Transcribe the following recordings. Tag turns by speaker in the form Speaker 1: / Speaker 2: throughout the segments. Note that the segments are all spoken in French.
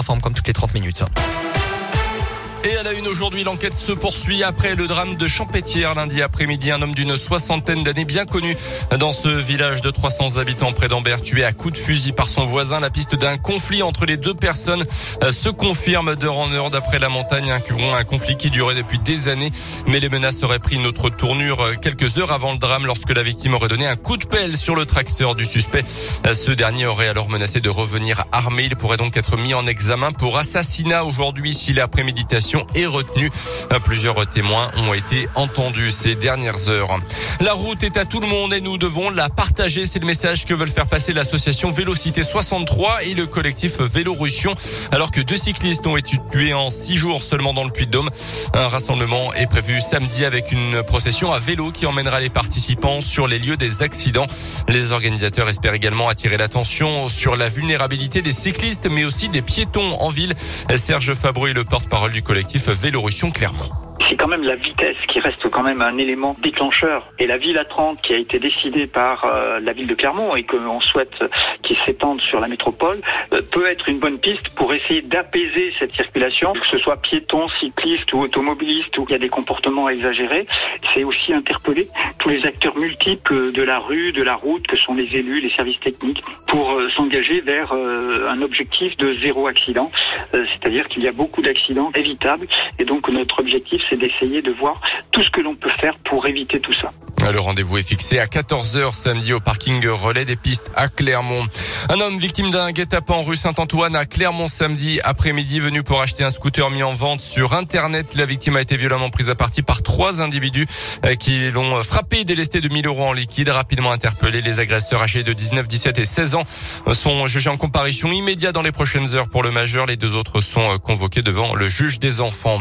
Speaker 1: s'informe comme toutes les 30 minutes.
Speaker 2: Et à la une aujourd'hui, l'enquête se poursuit après le drame de Champétière lundi après-midi. Un homme d'une soixantaine d'années bien connu dans ce village de 300 habitants près d'Ambert, tué à coups de fusil par son voisin. La piste d'un conflit entre les deux personnes euh, se confirme d'heure en heure d'après la montagne. Un conflit qui durait depuis des années, mais les menaces auraient pris une autre tournure euh, quelques heures avant le drame lorsque la victime aurait donné un coup de pelle sur le tracteur du suspect. Euh, ce dernier aurait alors menacé de revenir armé. Il pourrait donc être mis en examen pour assassinat aujourd'hui si la préméditation est retenue. Plusieurs témoins ont été entendus ces dernières heures. La route est à tout le monde et nous devons la partager. C'est le message que veulent faire passer l'association Vélocité 63 et le collectif Vélorussion. Alors que deux cyclistes ont été tués en six jours seulement dans le Puy-de-Dôme. Un rassemblement est prévu samedi avec une procession à vélo qui emmènera les participants sur les lieux des accidents. Les organisateurs espèrent également attirer l'attention sur la vulnérabilité des cyclistes mais aussi des piétons en ville. Serge Fabry, le porte-parole du collectif collectif Vélorussion Clermont
Speaker 3: c'est quand même la vitesse qui reste quand même un élément déclencheur. Et la ville à 30 qui a été décidée par euh, la ville de Clermont et qu'on souhaite qu'il s'étende sur la métropole euh, peut être une bonne piste pour essayer d'apaiser cette circulation, que ce soit piétons, cyclistes ou automobilistes où il y a des comportements exagérés. C'est aussi interpeller tous les acteurs multiples de la rue, de la route, que sont les élus, les services techniques, pour euh, s'engager vers un objectif de zéro accident. C'est-à-dire qu'il y a beaucoup d'accidents évitables et donc notre objectif c'est d'essayer de voir tout ce que l'on peut faire pour éviter tout ça.
Speaker 2: Le rendez-vous est fixé à 14h samedi au parking relais des pistes à Clermont. Un homme victime d'un guet-apens rue Saint-Antoine à Clermont samedi après-midi venu pour acheter un scooter mis en vente sur internet. La victime a été violemment prise à partie par trois individus euh, qui l'ont frappé et délesté de 1000 euros en liquide. Rapidement interpellés, les agresseurs âgés de 19, 17 et 16 ans sont jugés en comparution immédiate dans les prochaines heures pour le majeur. Les deux autres sont euh, convoqués devant le juge des enfants.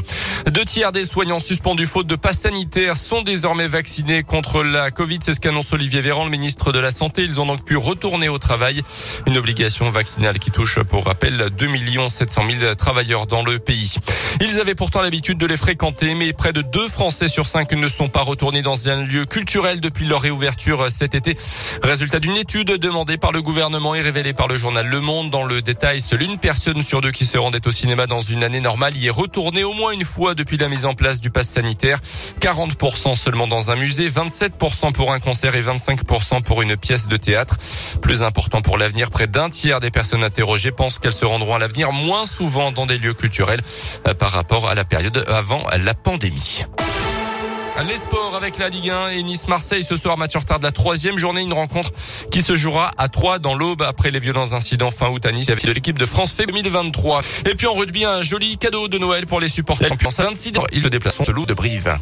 Speaker 2: Deux tiers des soignants suspendus faute de passe sanitaire sont désormais vaccinés contre la Covid. C'est ce qu'annonce Olivier Véran, le ministre de la Santé. Ils ont donc pu retourner au travail. Une obligation vaccinale qui touche, pour rappel, 2 700 000 travailleurs dans le pays. Ils avaient pourtant l'habitude de les fréquenter, mais près de deux Français sur cinq ne sont pas retournés dans un lieu culturel depuis leur réouverture cet été. Résultat d'une étude demandée par le gouvernement et révélée par le journal Le Monde. Dans le détail, seule une personne sur deux qui se rendait au cinéma dans une année normale y est retournée au moins une fois depuis la mise en place du pass sanitaire. 40% seulement dans un musée, 27% pour un concert et 25% pour une pièce de théâtre. Plus important pour l'avenir, près d'un tiers des personnes interrogées pensent qu'elles se rendront à l'avenir moins souvent dans des lieux culturels par rapport à la période avant la pandémie. Les sports avec la Ligue 1 et Nice-Marseille ce soir, match en retard de la troisième journée, une rencontre qui se jouera à 3 dans l'aube après les violents incidents fin août à Nice avec l'équipe de France fait 2023. Et puis en rugby, un joli cadeau de Noël pour les supporters. 26 ils se déplacent ce loup de Brive.